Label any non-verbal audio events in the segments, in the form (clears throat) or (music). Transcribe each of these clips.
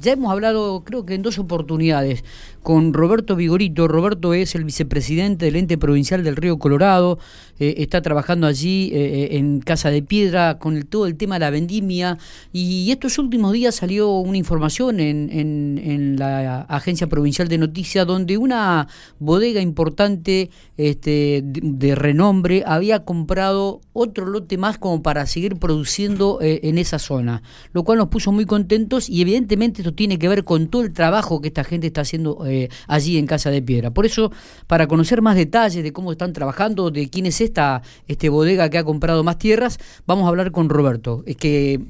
ya hemos hablado, creo que en dos oportunidades, con Roberto Vigorito. Roberto es el vicepresidente del ente provincial del Río Colorado, eh, está trabajando allí eh, eh, en Casa de Piedra con el, todo el tema de la vendimia y estos últimos días salió una información en, en, la Agencia Provincial de Noticias donde una bodega importante este, de, renombre había comprado otro lote más como para seguir produciendo en esa zona, lo cual nos puso muy contentos y evidentemente esto tiene que ver con todo el trabajo que esta gente está haciendo eh, allí en Casa de Piedra. Por eso, para conocer más detalles de cómo están trabajando, de quién es esta este bodega que ha comprado más tierras, vamos a hablar con Roberto. Es que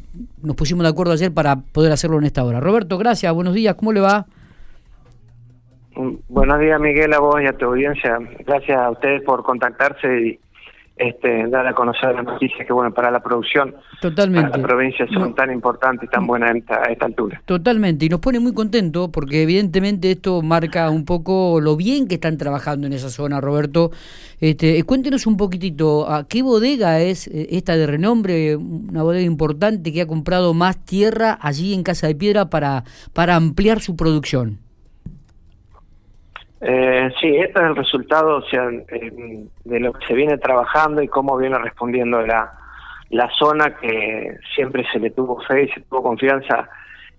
nos pusimos de acuerdo ayer para poder hacerlo en esta hora. Roberto, gracias, buenos días, ¿cómo le va? Mm, buenos días, Miguel, a vos y a tu audiencia. Gracias a ustedes por contactarse y este, dar a conocer las noticias que, bueno, para la producción, Totalmente. para la provincia son tan importantes y tan buenas a esta, altura. Totalmente, y nos pone muy contentos porque evidentemente esto marca un poco lo bien que están trabajando en esa zona, Roberto. Este, cuéntenos un poquitito, ¿a qué bodega es eh, esta de renombre, una bodega importante que ha comprado más tierra allí en Casa de Piedra para, para ampliar su producción? Eh, sí, este es el resultado o sea, eh, de lo que se viene trabajando y cómo viene respondiendo la, la zona que siempre se le tuvo fe y se tuvo confianza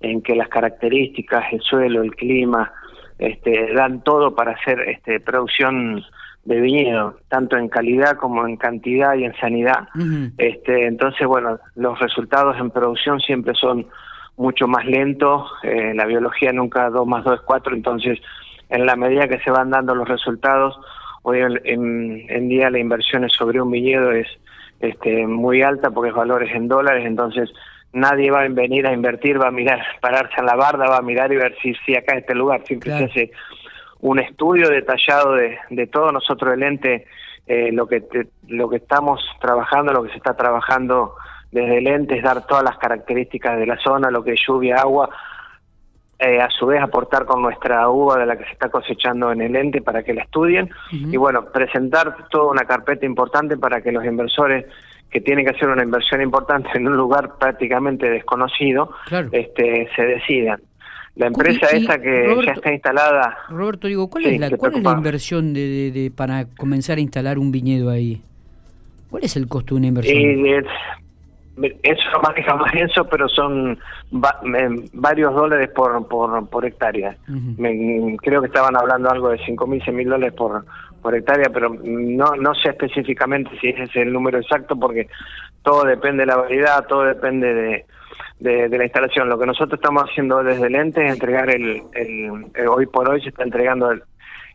en que las características, el suelo, el clima, este, dan todo para hacer este, producción de viñedo, tanto en calidad como en cantidad y en sanidad. este, entonces, bueno, los resultados en producción siempre son mucho más lentos, eh, la biología nunca 2 más 2 es 4, entonces en la medida que se van dando los resultados, hoy en, día la inversión sobre un viñedo es este, muy alta porque es valores en dólares, entonces nadie va a venir a invertir, va a mirar, (laughs) pararse en la barda, va a mirar y ver si, si acá es este lugar, siempre se hace un estudio detallado de, de todo nosotros el ente, eh, lo que lo que estamos trabajando, lo que se está trabajando desde el ente es dar todas las características de la zona, lo que es lluvia, agua, eh, a su vez aportar con nuestra uva de la que se está cosechando en el ente para que la estudien y bueno, presentar toda una carpeta importante para que los inversores que tienen que hacer una inversión importante en un lugar prácticamente desconocido, este, se decidan. La empresa esa que ya está instalada... Roberto, digo, ¿cuál, es, la, ¿cuál es la inversión de, de, para comenzar a instalar un viñedo ahí? ¿Cuál es el costo de una inversión? Eso lo maneja más eso, pero son varios dólares por, por, por hectárea. creo que estaban hablando algo de 5 mil, 6 mil dólares por, por hectárea, pero no, no sé específicamente si ese es el número exacto porque todo depende de la variedad, todo depende de, de, la instalación. Lo que nosotros estamos haciendo desde el ente es entregar el, el hoy por hoy se está entregando el,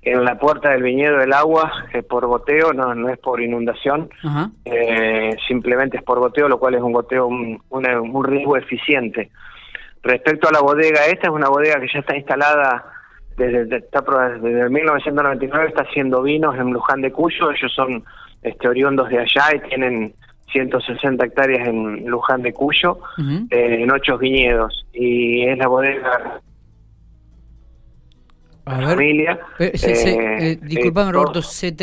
en la puerta del viñedo el agua es por goteo, no, no es por inundación, eh, simplemente es por goteo, lo cual es un goteo, un, un, riesgo eficiente. Respecto a la bodega, esta es una bodega que ya está instalada desde, desde 1999, está haciendo vinos en Luján de Cuyo, ellos son este, oriundos de allá y tienen 160 hectáreas en Luján de Cuyo, eh, en ocho viñedos, y es la bodega familia. Eh, eh, disculpame, Roberto, se,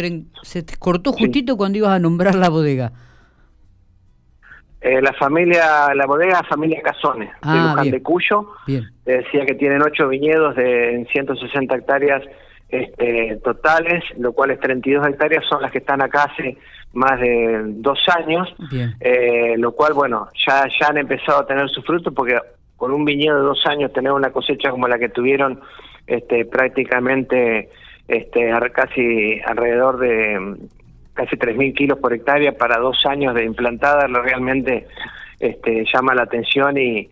se cortó justito cuando ibas a nombrar la bodega. Eh, la familia, la bodega familia Casones, de ah, Luján de Cuyo. decía que tienen ocho viñedos de 160 hectáreas este, totales, lo cual es 32 hectáreas, son las que están acá hace más de dos años, lo cual, bueno, ya, ya han empezado a tener su fruto porque con un viñedo de dos años tener una cosecha como la que tuvieron este, prácticamente este, casi alrededor de casi 3.000 kilos por hectárea para dos años de implantada, realmente este, llama la atención y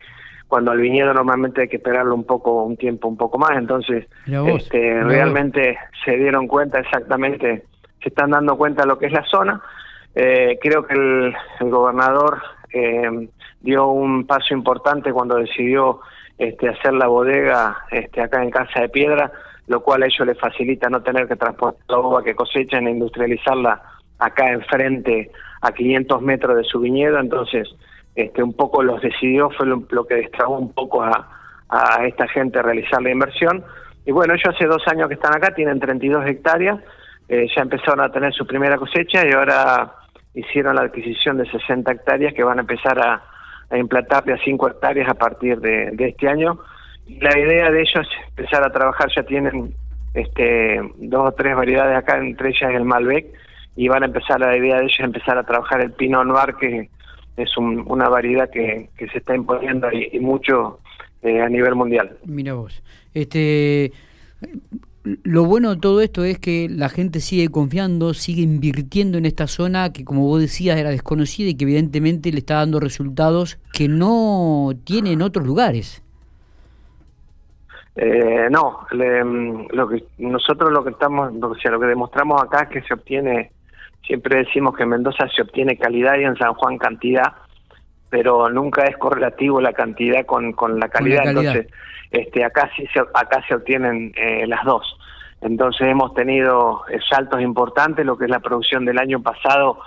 cuando al viñedo normalmente hay que esperarlo un poco, un tiempo un poco más, entonces este, realmente se dieron cuenta exactamente, se están dando cuenta de lo que es la zona. Eh, creo que el, gobernador eh, dio un paso importante cuando decidió este, hacer la bodega este, acá en Casa de Piedra, lo cual a ellos les facilita no tener que transportar la uva que cosechan e industrializarla acá enfrente a 500 metros de su viñedo, entonces este, un poco los decidió, fue lo, que destrabó un poco a, esta gente realizar la inversión. Y bueno, ellos hace dos años que están acá, tienen 32 hectáreas, eh, ya empezaron a tener su primera cosecha y ahora hicieron la adquisición de 60 hectáreas que van a empezar a, a implantarle a 5 hectáreas a partir de, este año La idea de ellos es empezar a trabajar, ya tienen este, dos o tres variedades acá, entre ellas el Malbec, y van a empezar, la idea de ellos es empezar a trabajar el Pinot Noir, que es una variedad que, que, se está imponiendo y, mucho eh, a nivel mundial. Mira vos, este, lo bueno de todo esto es que la gente sigue confiando, sigue invirtiendo en esta zona que como vos decías era desconocida y que evidentemente le está dando resultados que no tiene en otros lugares. Eh, no, lo que nosotros lo que estamos, lo, sea, lo que demostramos acá es que se obtiene, siempre decimos que en Mendoza se obtiene calidad y en San Juan cantidad, pero nunca es correlativo la cantidad con, con la calidad. Entonces, este, acá sí se, acá se obtienen eh, las dos. Entonces hemos tenido eh, saltos importantes, lo que es la producción del año pasado,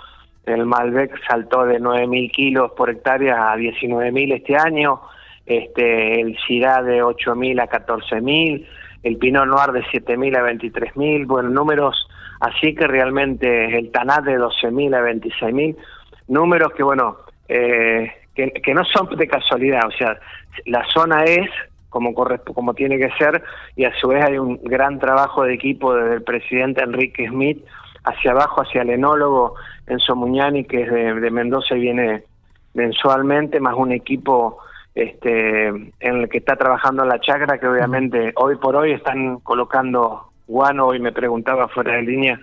el Malbec saltó de 9.000 kilos por hectárea a 19.000 este año, este, el Syrah de 8.000 a 14.000, el Pinot Noir de 7.000 a 23.000, bueno, números así que realmente el Tanat de 12.000 a 26.000, números que bueno, eh, que, que no son de casualidad, o sea, la zona es como, como tiene que ser y a su vez hay un gran trabajo de equipo desde el presidente Enrique Smith hacia abajo, hacia el enólogo Enzo Muñani, que es de, Mendoza y viene mensualmente, más un equipo este, en el que está trabajando la chacra, que obviamente hoy por hoy están colocando guano, hoy me preguntaba fuera de línea,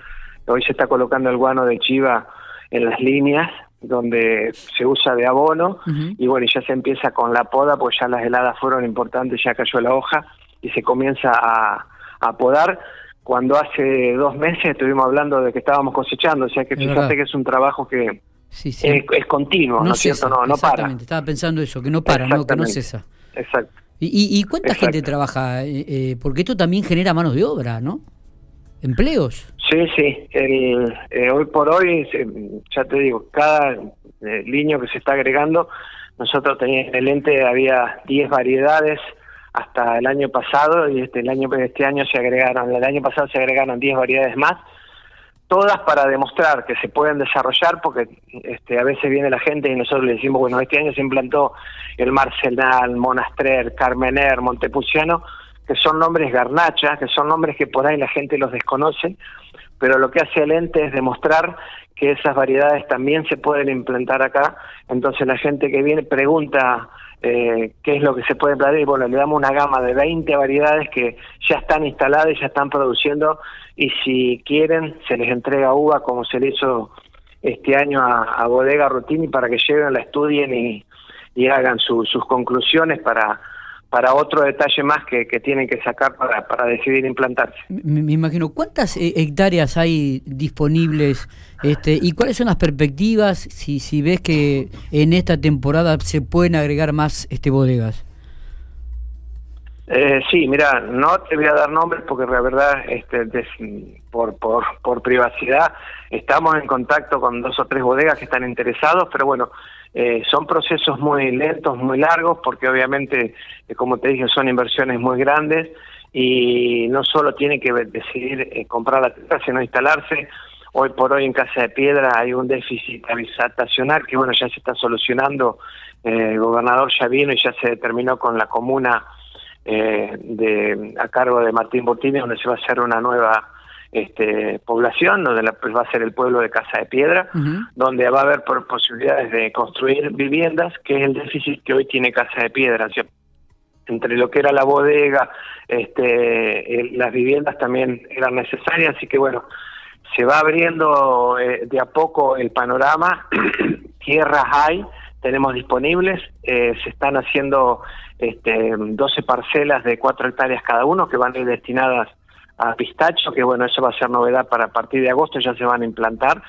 hoy se está colocando el guano de Chiva en las líneas, donde se usa de abono y bueno, ya se empieza con la poda, pues ya las heladas fueron importantes, ya cayó la hoja y se comienza a, a podar. Cuando hace dos meses estuvimos hablando de que estábamos cosechando, o sea que fíjate que es un trabajo que Es, continuo, ¿no, es cierto? No, no para. Estaba pensando eso, que no para, no, que no cesa. Exacto. ¿Y, y cuánta gente trabaja? Eh, eh, porque esto también genera manos de obra, ¿no? Empleos. Sí, sí. El, eh, hoy por hoy, ya te digo, cada eh, línea que se está agregando, nosotros teníamos en el ente había 10 variedades hasta el año pasado y este el año este año se agregaron, el año pasado se agregaron 10 variedades más, todas para demostrar que se pueden desarrollar porque este a veces viene la gente y nosotros le decimos, bueno, este año se implantó el Marcenal, Monastrer, Carmener, Montepulciano, que son nombres garnacha, que son nombres que por ahí la gente los desconoce, pero lo que hace el ente es demostrar que esas variedades también se pueden implantar acá, entonces la gente que viene pregunta eh, qué es lo que se puede implantar y bueno, le damos una gama de 20 variedades que ya están instaladas y ya están produciendo y si quieren se les entrega uva como se le hizo este año a, Bodega Rutini para que lleguen, la estudien y, hagan sus conclusiones para para otro detalle más que, que tienen que sacar para, para decidir implantarse. Me, imagino, ¿cuántas eh, hectáreas hay disponibles este, y cuáles son las perspectivas si, si ves que en esta temporada se pueden agregar más este bodegas? Eh, sí, mira, no te voy a dar nombres porque la verdad, este, por, por, por privacidad, estamos en contacto con dos o tres bodegas que están interesados, pero bueno, eh, son procesos muy lentos, muy largos, porque obviamente, eh, como te dije, son inversiones muy grandes y no solo tiene que decidir eh, comprar la tierra, sino instalarse. Hoy por hoy en Casa de Piedra hay un déficit habitacional que bueno ya se está solucionando. el gobernador ya vino y ya se determinó con la comuna de a cargo de Martín Bottini donde se va a hacer una nueva este, población, donde la, va a ser el pueblo de Casa de Piedra, donde va a haber posibilidades de construir viviendas, que es el déficit que hoy tiene Casa de Piedra. entre lo que era la bodega, este, las viviendas también eran necesarias, así que bueno, se va abriendo eh, de a poco el panorama, (clears throat) tierras hay, tenemos disponibles, eh, se están haciendo este, 12 parcelas de 4 hectáreas cada uno que van a ir destinadas a pistacho, que bueno, eso va a ser novedad para a partir de agosto, ya se van a implantar.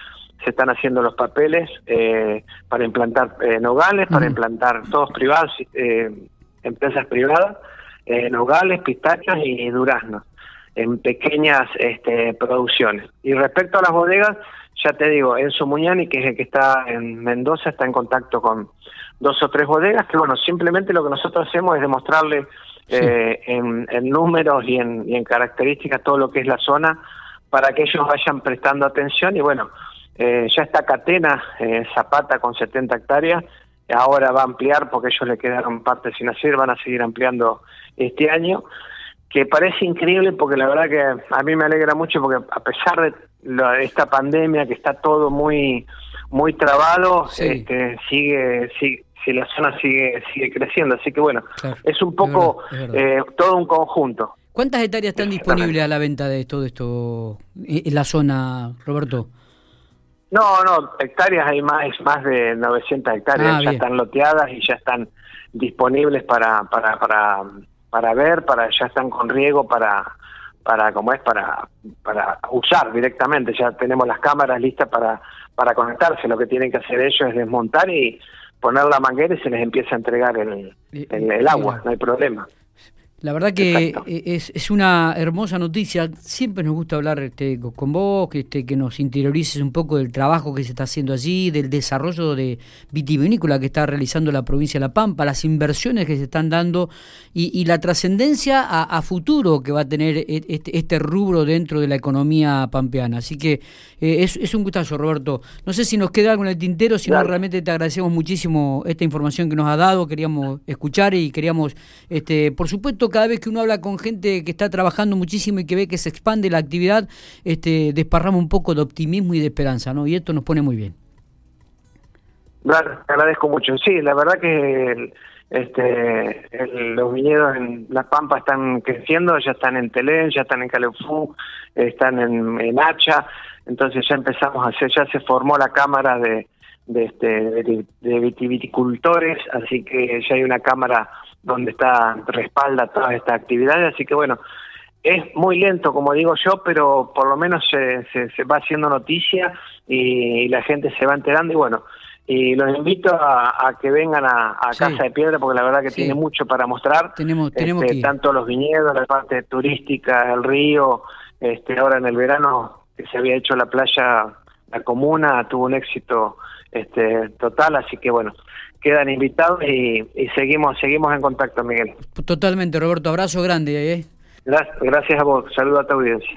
Se están haciendo los papeles eh, para implantar eh, nogales, para implantar todos privados, eh, empresas privadas, nogales, pistachos y duraznos en pequeñas este, producciones. Y respecto a las bodegas, ya te digo, Enzo Muñani, que es el que está en Mendoza, está en contacto con dos o tres bodegas, que bueno, simplemente lo que nosotros hacemos es demostrarle eh, en, números y en, y en características todo lo que es la zona para que ellos vayan prestando atención. Y bueno, eh, ya está Catena, eh, Zapata con 70 hectáreas, ahora va a ampliar porque ellos le quedaron parte sin hacer, van a seguir ampliando este año, que parece increíble porque la verdad que a mí me alegra mucho porque a pesar de esta pandemia que está todo muy muy trabado, este, sigue, sigue si la zona sigue sigue creciendo. Así que bueno, es un poco eh, todo un conjunto. ¿Cuántas hectáreas están disponibles a la venta de todo esto en la zona, Roberto? No, no, hectáreas hay más, más de 900 hectáreas, ah, ya están loteadas y ya están disponibles para, para, para, para ver, para ya están con riego para, para como es, para, para usar directamente, ya tenemos las cámaras listas para, para conectarse, lo que tienen que hacer ellos es desmontar y poner la manguera y se les empieza a entregar el, el agua, no hay problema. La verdad que e, es, es, una hermosa noticia. Siempre nos gusta hablar este, con vos, que, este, que nos interiorices un poco del trabajo que se está haciendo allí, del desarrollo de vitivinícola que está realizando la provincia de La Pampa, las inversiones que se están dando y, la trascendencia a, futuro que va a tener e, este, este, rubro dentro de la economía pampeana. Así que eh, es, es, un gustazo, Roberto. No sé si nos queda algo en el tintero, si no, realmente te agradecemos muchísimo esta información que nos ha dado. Queríamos escuchar y queríamos, este, por supuesto, cada vez que uno habla con gente que está trabajando muchísimo y que ve que se expande la actividad, este, desparrama un poco de optimismo y de esperanza, ¿no? Y esto nos pone muy bien. Claro, agradezco mucho. Sí, la verdad que este, los viñedos en La Pampa están creciendo, ya están en Telén, ya están en Calefú, están en, Hacha, entonces ya empezamos a hacer, ya se formó la cámara de, de, este, de, de viticultores, así que ya hay una cámara donde está respalda todas estas actividades, así que bueno, es muy lento, como digo yo, pero por lo menos se, se, va haciendo noticia y, la gente se va enterando y bueno, y los invito a, que vengan a, Casa de Piedra porque la verdad que tiene mucho para mostrar. Tenemos, tenemos este, tanto los viñedos, la parte turística, el río, este ahora en el verano que se había hecho la playa, la comuna, tuvo un éxito este total, así que bueno, quedan invitados y, seguimos seguimos en contacto, Miguel. Totalmente, Roberto. Abrazo grande. ¿eh? Gracias, gracias a vos. Saludo a tu audiencia.